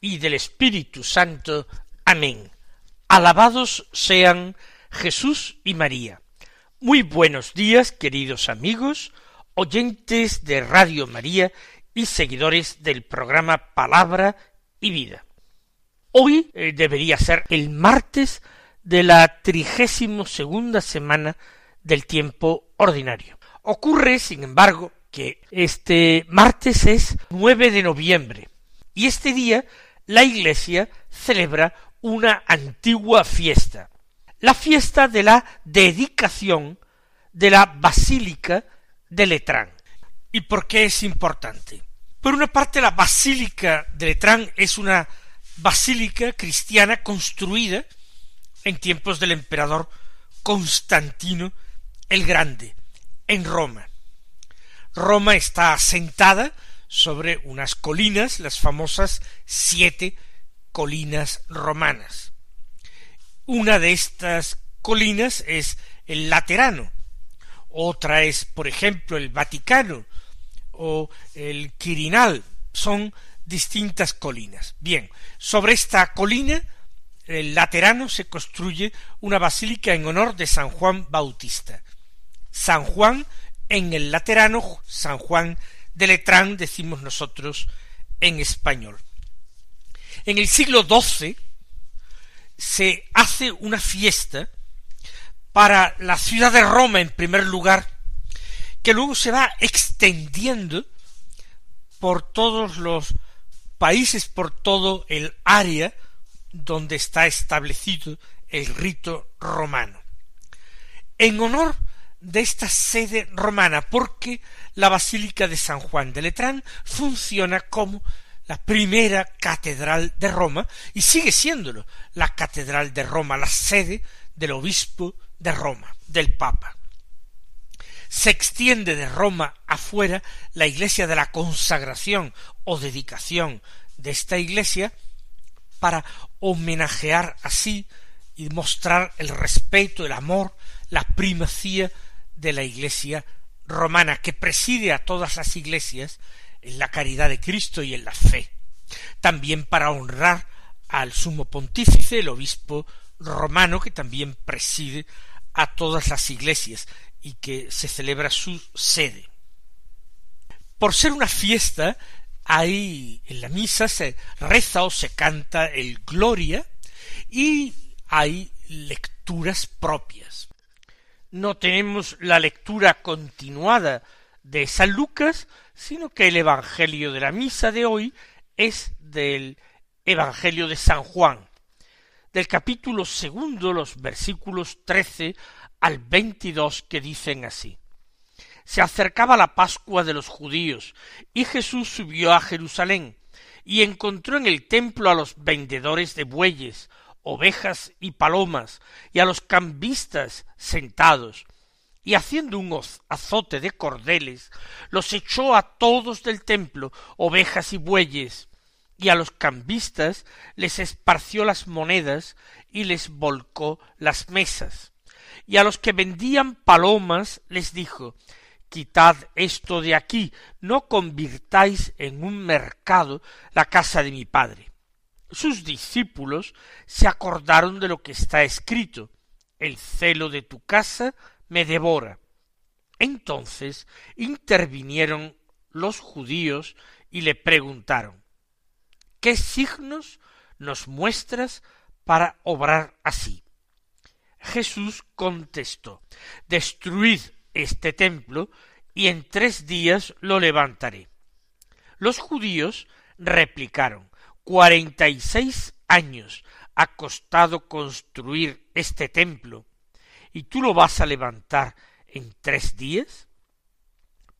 y del Espíritu Santo. Amén. Alabados sean Jesús y María. Muy buenos días, queridos amigos, oyentes de Radio María y seguidores del programa Palabra y Vida. Hoy eh, debería ser el martes de la trigésimo segunda semana del tiempo ordinario. Ocurre, sin embargo, que este martes es 9 de noviembre y este día la Iglesia celebra una antigua fiesta, la fiesta de la dedicación de la Basílica de Letrán. ¿Y por qué es importante? Por una parte, la Basílica de Letrán es una basílica cristiana construida en tiempos del emperador Constantino el Grande, en Roma. Roma está asentada sobre unas colinas, las famosas siete colinas romanas. Una de estas colinas es el Laterano, otra es, por ejemplo, el Vaticano o el Quirinal, son distintas colinas. Bien, sobre esta colina, el Laterano, se construye una basílica en honor de San Juan Bautista. San Juan en el Laterano, San Juan de Letrán, decimos nosotros en español. En el siglo XII se hace una fiesta para la ciudad de Roma en primer lugar, que luego se va extendiendo por todos los países, por todo el área donde está establecido el rito romano. En honor de esta sede romana, porque la Basílica de San Juan de Letrán funciona como la primera catedral de Roma y sigue siéndolo la catedral de Roma, la sede del obispo de Roma, del Papa. Se extiende de Roma afuera la iglesia de la consagración o dedicación de esta iglesia para homenajear así y mostrar el respeto, el amor, la primacía de la Iglesia romana, que preside a todas las iglesias en la caridad de Cristo y en la fe. También para honrar al sumo pontífice, el obispo romano, que también preside a todas las iglesias y que se celebra su sede. Por ser una fiesta, ahí en la misa se reza o se canta el Gloria y hay lecturas propias no tenemos la lectura continuada de San Lucas, sino que el Evangelio de la misa de hoy es del Evangelio de San Juan, del capítulo segundo, los versículos trece al veintidós que dicen así. Se acercaba la Pascua de los judíos, y Jesús subió a Jerusalén, y encontró en el templo a los vendedores de bueyes, ovejas y palomas, y a los cambistas sentados, y haciendo un azote de cordeles, los echó a todos del templo, ovejas y bueyes, y a los cambistas les esparció las monedas y les volcó las mesas. Y a los que vendían palomas les dijo Quitad esto de aquí, no convirtáis en un mercado la casa de mi padre sus discípulos se acordaron de lo que está escrito el celo de tu casa me devora. Entonces intervinieron los judíos y le preguntaron ¿Qué signos nos muestras para obrar así? Jesús contestó Destruid este templo y en tres días lo levantaré. Los judíos replicaron cuarenta y seis años ha costado construir este templo, y tú lo vas a levantar en tres días?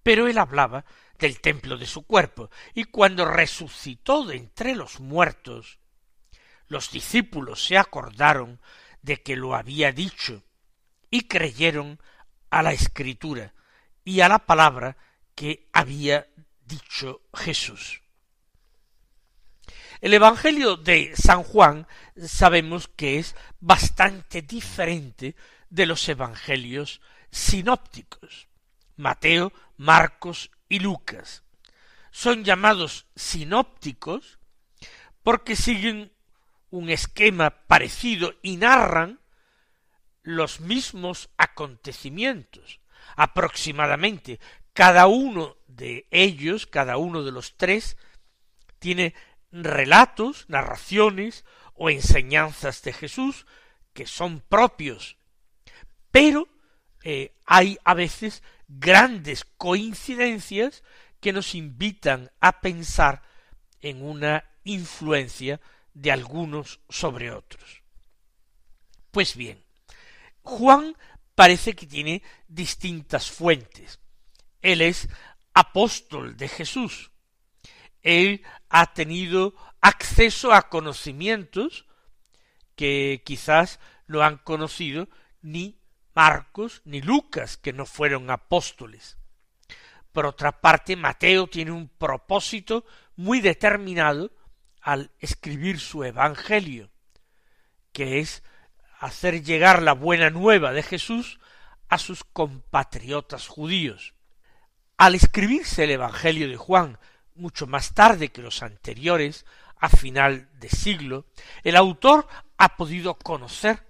Pero él hablaba del templo de su cuerpo, y cuando resucitó de entre los muertos, los discípulos se acordaron de que lo había dicho y creyeron a la escritura y a la palabra que había dicho Jesús. El Evangelio de San Juan sabemos que es bastante diferente de los Evangelios sinópticos. Mateo, Marcos y Lucas son llamados sinópticos porque siguen un esquema parecido y narran los mismos acontecimientos. Aproximadamente cada uno de ellos, cada uno de los tres, tiene relatos, narraciones o enseñanzas de Jesús que son propios, pero eh, hay a veces grandes coincidencias que nos invitan a pensar en una influencia de algunos sobre otros. Pues bien, Juan parece que tiene distintas fuentes. Él es apóstol de Jesús. Él ha tenido acceso a conocimientos que quizás no han conocido ni Marcos ni Lucas, que no fueron apóstoles. Por otra parte, Mateo tiene un propósito muy determinado al escribir su Evangelio, que es hacer llegar la buena nueva de Jesús a sus compatriotas judíos. Al escribirse el Evangelio de Juan mucho más tarde que los anteriores, a final de siglo, el autor ha podido conocer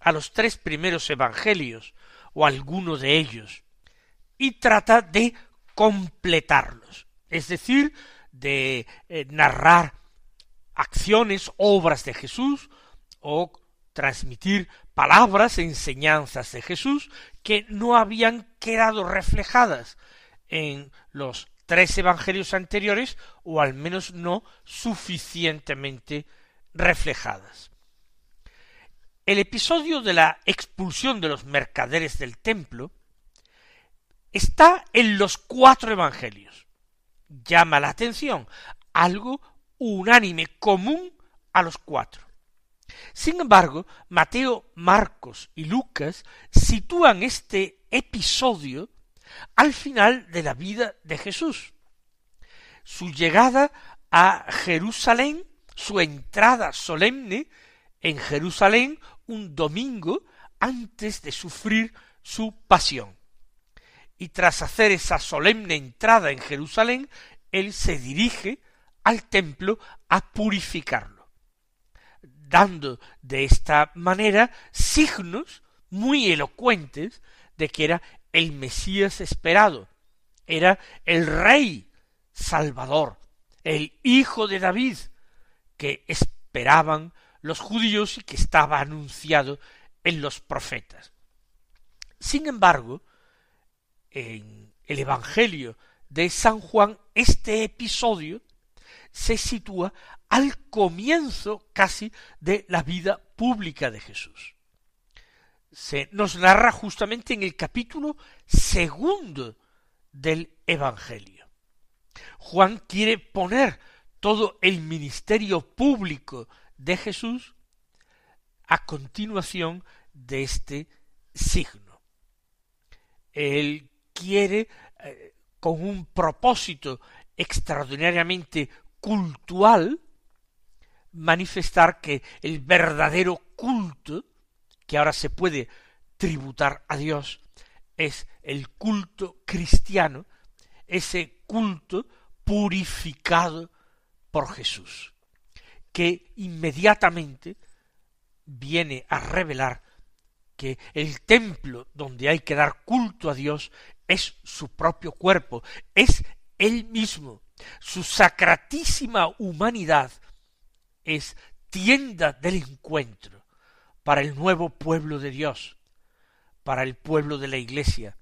a los tres primeros evangelios o alguno de ellos y trata de completarlos, es decir, de eh, narrar acciones, obras de Jesús o transmitir palabras, enseñanzas de Jesús que no habían quedado reflejadas en los tres evangelios anteriores o al menos no suficientemente reflejadas. El episodio de la expulsión de los mercaderes del templo está en los cuatro evangelios. Llama la atención, algo unánime, común a los cuatro. Sin embargo, Mateo, Marcos y Lucas sitúan este episodio al final de la vida de Jesús. Su llegada a Jerusalén, su entrada solemne en Jerusalén un domingo antes de sufrir su pasión. Y tras hacer esa solemne entrada en Jerusalén, él se dirige al templo a purificarlo, dando de esta manera signos muy elocuentes de que era el Mesías esperado, era el Rey Salvador, el Hijo de David, que esperaban los judíos y que estaba anunciado en los profetas. Sin embargo, en el Evangelio de San Juan, este episodio se sitúa al comienzo casi de la vida pública de Jesús se nos narra justamente en el capítulo segundo del Evangelio. Juan quiere poner todo el ministerio público de Jesús a continuación de este signo. Él quiere, eh, con un propósito extraordinariamente cultual, manifestar que el verdadero culto que ahora se puede tributar a Dios es el culto cristiano, ese culto purificado por Jesús, que inmediatamente viene a revelar que el templo donde hay que dar culto a Dios es su propio cuerpo, es él mismo, su sacratísima humanidad es tienda del encuentro, para el nuevo pueblo de Dios, para el pueblo de la Iglesia.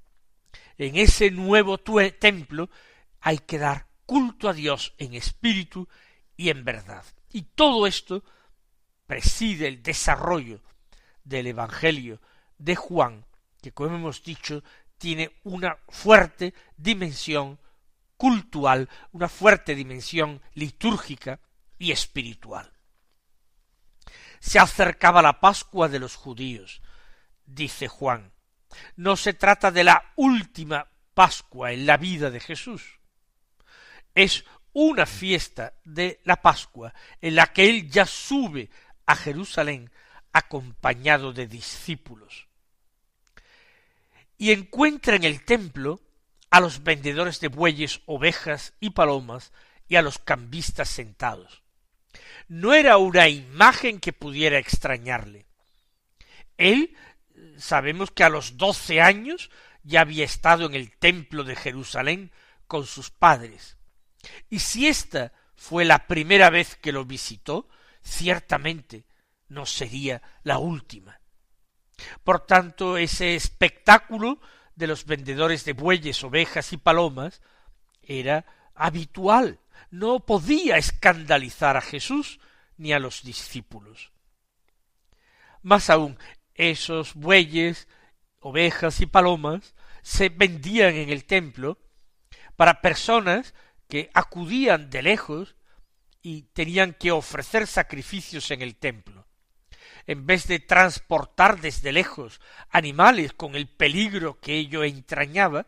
En ese nuevo templo hay que dar culto a Dios en espíritu y en verdad. Y todo esto preside el desarrollo del Evangelio de Juan, que como hemos dicho tiene una fuerte dimensión cultural, una fuerte dimensión litúrgica y espiritual. Se acercaba la Pascua de los judíos, dice Juan. No se trata de la última Pascua en la vida de Jesús. Es una fiesta de la Pascua en la que él ya sube a Jerusalén acompañado de discípulos. Y encuentra en el templo a los vendedores de bueyes, ovejas y palomas y a los cambistas sentados. No era una imagen que pudiera extrañarle. Él sabemos que a los doce años ya había estado en el templo de Jerusalén con sus padres. Y si esta fue la primera vez que lo visitó, ciertamente no sería la última. Por tanto, ese espectáculo de los vendedores de bueyes, ovejas y palomas era habitual, no podía escandalizar a Jesús ni a los discípulos. Más aún, esos bueyes, ovejas y palomas se vendían en el templo para personas que acudían de lejos y tenían que ofrecer sacrificios en el templo en vez de transportar desde lejos animales con el peligro que ello entrañaba,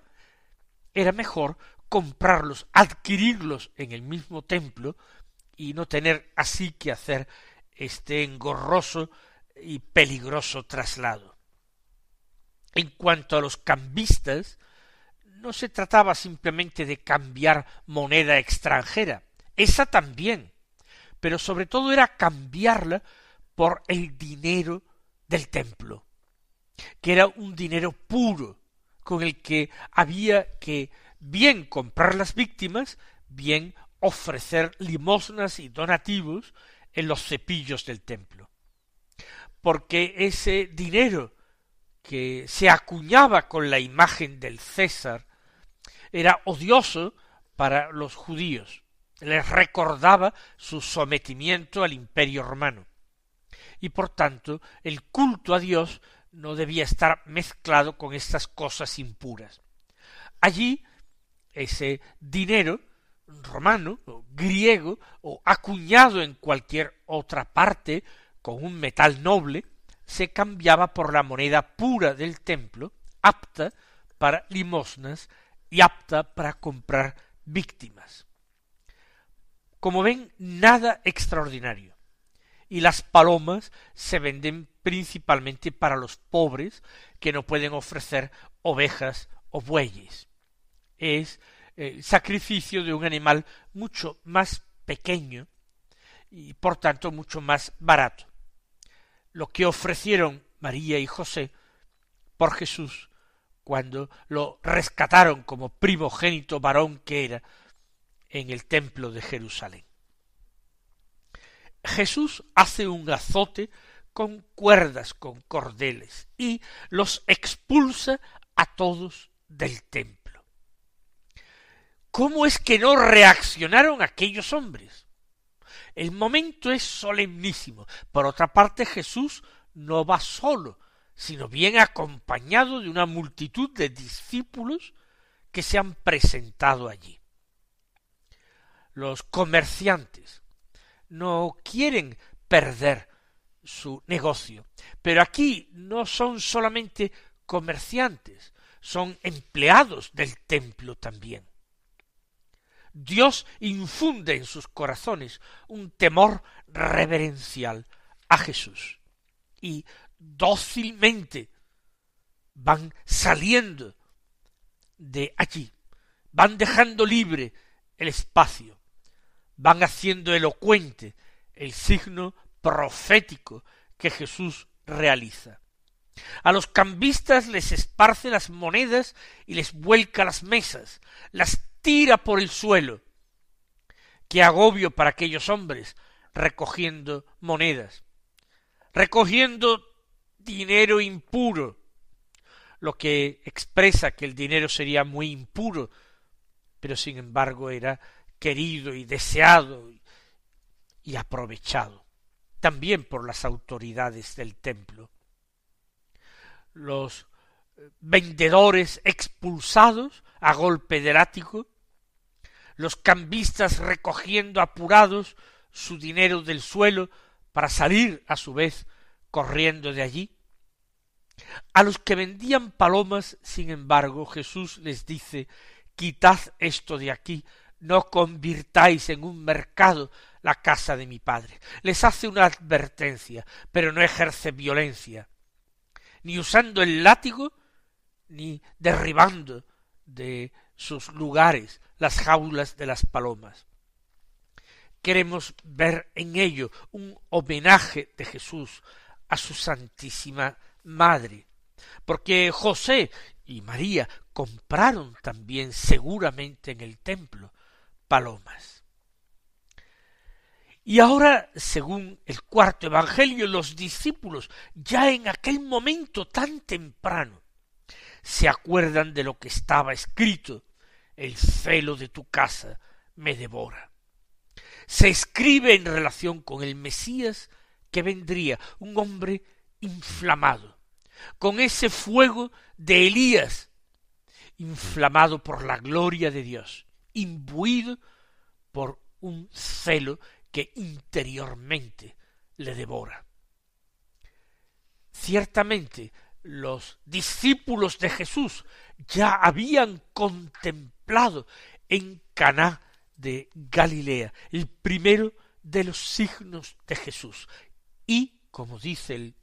era mejor comprarlos, adquirirlos en el mismo templo y no tener así que hacer este engorroso y peligroso traslado. En cuanto a los cambistas, no se trataba simplemente de cambiar moneda extranjera, esa también, pero sobre todo era cambiarla por el dinero del templo, que era un dinero puro, con el que había que bien comprar las víctimas, bien ofrecer limosnas y donativos en los cepillos del templo. Porque ese dinero que se acuñaba con la imagen del César era odioso para los judíos, les recordaba su sometimiento al imperio romano y por tanto el culto a Dios no debía estar mezclado con estas cosas impuras. Allí ese dinero romano o griego o acuñado en cualquier otra parte con un metal noble se cambiaba por la moneda pura del templo, apta para limosnas y apta para comprar víctimas. Como ven, nada extraordinario y las palomas se venden principalmente para los pobres que no pueden ofrecer ovejas o bueyes. Es el sacrificio de un animal mucho más pequeño y por tanto mucho más barato. Lo que ofrecieron María y José por Jesús cuando lo rescataron como primogénito varón que era en el templo de Jerusalén. Jesús hace un azote con cuerdas, con cordeles, y los expulsa a todos del templo. ¿Cómo es que no reaccionaron aquellos hombres? El momento es solemnísimo. Por otra parte, Jesús no va solo, sino bien acompañado de una multitud de discípulos que se han presentado allí. Los comerciantes, no quieren perder su negocio. Pero aquí no son solamente comerciantes, son empleados del templo también. Dios infunde en sus corazones un temor reverencial a Jesús y dócilmente van saliendo de allí, van dejando libre el espacio van haciendo elocuente el signo profético que Jesús realiza. A los cambistas les esparce las monedas y les vuelca las mesas, las tira por el suelo. Qué agobio para aquellos hombres recogiendo monedas, recogiendo dinero impuro, lo que expresa que el dinero sería muy impuro, pero sin embargo era querido y deseado y aprovechado, también por las autoridades del templo. Los eh, vendedores expulsados a golpe de látigo, los cambistas recogiendo apurados su dinero del suelo para salir a su vez corriendo de allí. A los que vendían palomas, sin embargo, Jesús les dice Quitad esto de aquí, no convirtáis en un mercado la casa de mi padre. Les hace una advertencia, pero no ejerce violencia, ni usando el látigo, ni derribando de sus lugares las jaulas de las palomas. Queremos ver en ello un homenaje de Jesús a su Santísima Madre, porque José y María compraron también seguramente en el templo palomas. Y ahora, según el cuarto Evangelio, los discípulos, ya en aquel momento tan temprano, se acuerdan de lo que estaba escrito, el celo de tu casa me devora. Se escribe en relación con el Mesías que vendría, un hombre inflamado, con ese fuego de Elías, inflamado por la gloria de Dios, imbuido por un celo que interiormente le devora. Ciertamente los discípulos de Jesús ya habían contemplado en Caná de Galilea el primero de los signos de Jesús y, como dice el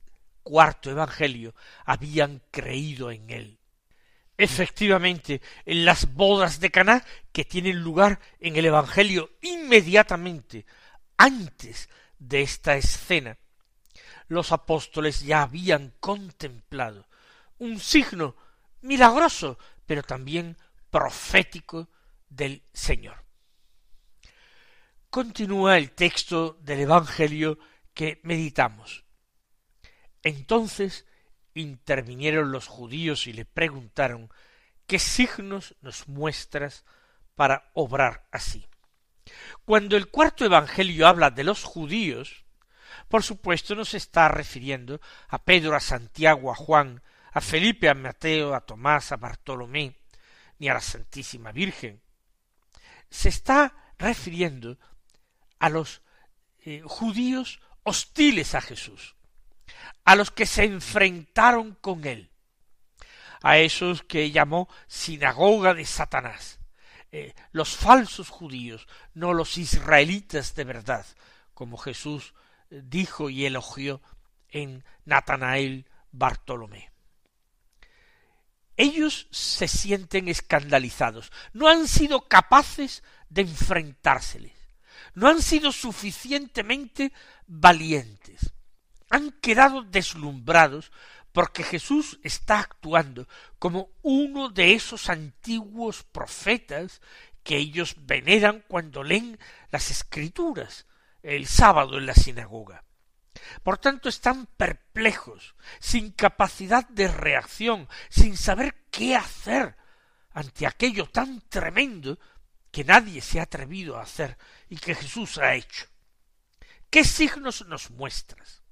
cuarto evangelio, habían creído en él. Efectivamente, en las bodas de Caná que tienen lugar en el evangelio inmediatamente antes de esta escena, los apóstoles ya habían contemplado un signo milagroso, pero también profético del Señor. Continúa el texto del Evangelio que meditamos. Entonces intervinieron los judíos y le preguntaron ¿Qué signos nos muestras para obrar así? Cuando el cuarto Evangelio habla de los judíos, por supuesto no se está refiriendo a Pedro, a Santiago, a Juan, a Felipe, a Mateo, a Tomás, a Bartolomé, ni a la Santísima Virgen. Se está refiriendo a los eh, judíos hostiles a Jesús, a los que se enfrentaron con él, a esos que llamó sinagoga de Satanás, eh, los falsos judíos, no los israelitas de verdad, como Jesús eh, dijo y elogió en Natanael Bartolomé. Ellos se sienten escandalizados, no han sido capaces de enfrentárseles no han sido suficientemente valientes. Han quedado deslumbrados porque Jesús está actuando como uno de esos antiguos profetas que ellos veneran cuando leen las escrituras el sábado en la sinagoga. Por tanto, están perplejos, sin capacidad de reacción, sin saber qué hacer ante aquello tan tremendo que nadie se ha atrevido a hacer y que Jesús ha hecho. ¿Qué signos nos muestras?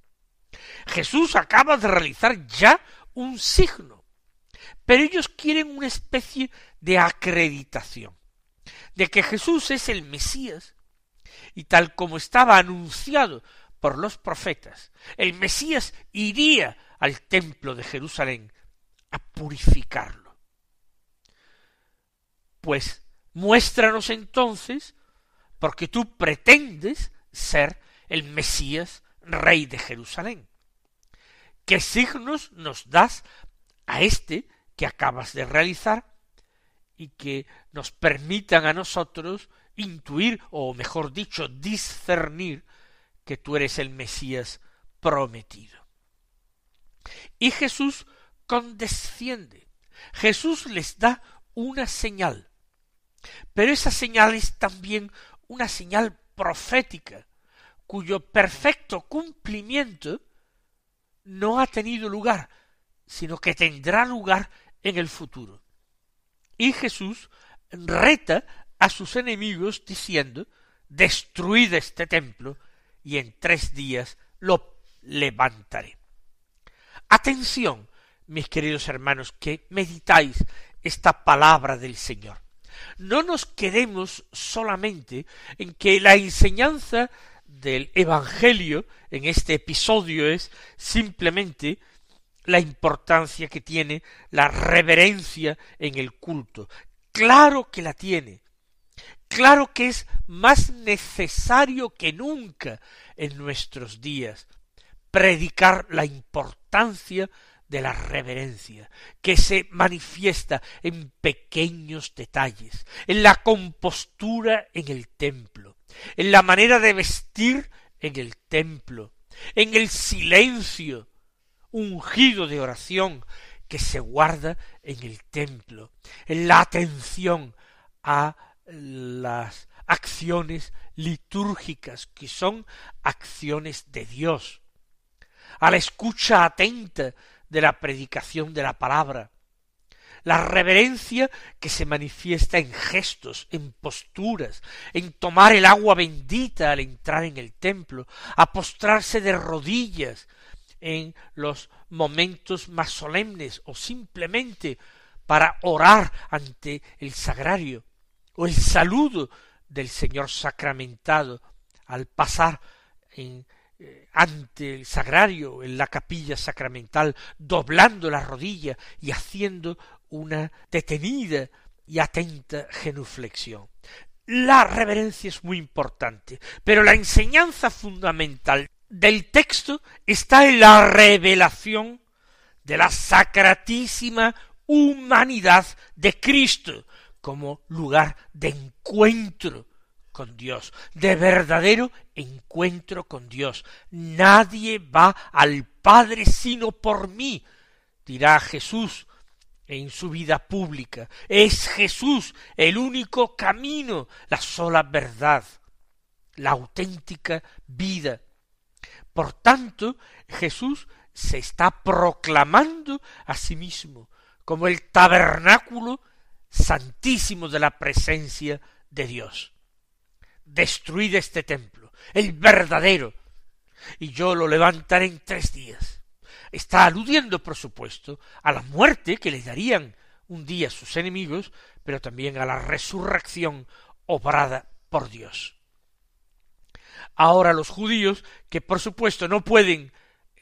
Jesús acaba de realizar ya un signo, pero ellos quieren una especie de acreditación de que Jesús es el Mesías y tal como estaba anunciado por los profetas, el Mesías iría al templo de Jerusalén a purificarlo. Pues Muéstranos entonces, porque tú pretendes ser el Mesías, rey de Jerusalén. ¿Qué signos nos das a este que acabas de realizar y que nos permitan a nosotros intuir, o mejor dicho, discernir que tú eres el Mesías prometido? Y Jesús condesciende. Jesús les da una señal. Pero esa señal es también una señal profética, cuyo perfecto cumplimiento no ha tenido lugar, sino que tendrá lugar en el futuro. Y Jesús reta a sus enemigos diciendo destruid este templo y en tres días lo levantaré. Atención, mis queridos hermanos, que meditáis esta palabra del Señor no nos quedemos solamente en que la enseñanza del Evangelio en este episodio es simplemente la importancia que tiene la reverencia en el culto. Claro que la tiene. Claro que es más necesario que nunca en nuestros días predicar la importancia de la reverencia, que se manifiesta en pequeños detalles, en la compostura en el templo, en la manera de vestir en el templo, en el silencio ungido de oración que se guarda en el templo, en la atención a las acciones litúrgicas que son acciones de Dios, a la escucha atenta de la predicación de la palabra, la reverencia que se manifiesta en gestos, en posturas, en tomar el agua bendita al entrar en el templo, a postrarse de rodillas en los momentos más solemnes o simplemente para orar ante el sagrario o el saludo del Señor sacramentado al pasar eh, ante el sagrario, en la capilla sacramental, doblando la rodilla y haciendo una detenida y atenta genuflexión. La reverencia es muy importante, pero la enseñanza fundamental del texto está en la revelación de la sacratísima humanidad de Cristo como lugar de encuentro con Dios, de verdadero encuentro con Dios. Nadie va al Padre sino por mí, dirá Jesús en su vida pública. Es Jesús el único camino, la sola verdad, la auténtica vida. Por tanto, Jesús se está proclamando a sí mismo como el tabernáculo santísimo de la presencia de Dios destruid este templo, el verdadero, y yo lo levantaré en tres días. Está aludiendo, por supuesto, a la muerte que le darían un día sus enemigos, pero también a la resurrección obrada por Dios. Ahora los judíos, que por supuesto no pueden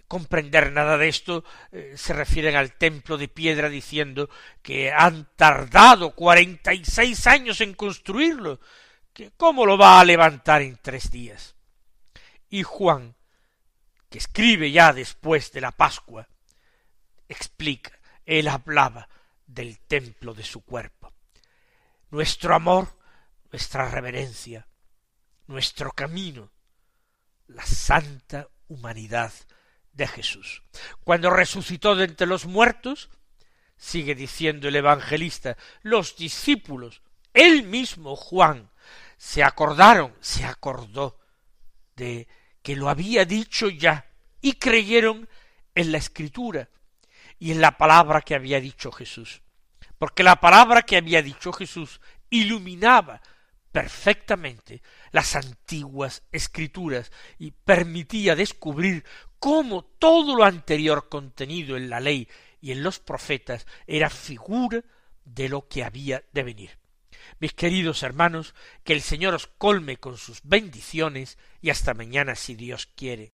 comprender nada de esto, eh, se refieren al templo de piedra diciendo que han tardado cuarenta y seis años en construirlo, ¿Cómo lo va a levantar en tres días? Y Juan, que escribe ya después de la Pascua, explica, él hablaba del templo de su cuerpo. Nuestro amor, nuestra reverencia, nuestro camino, la santa humanidad de Jesús. Cuando resucitó de entre los muertos, sigue diciendo el evangelista, los discípulos, él mismo Juan, se acordaron, se acordó de que lo había dicho ya y creyeron en la escritura y en la palabra que había dicho Jesús. Porque la palabra que había dicho Jesús iluminaba perfectamente las antiguas escrituras y permitía descubrir cómo todo lo anterior contenido en la ley y en los profetas era figura de lo que había de venir. Mis queridos hermanos, que el Señor os colme con sus bendiciones y hasta mañana si Dios quiere.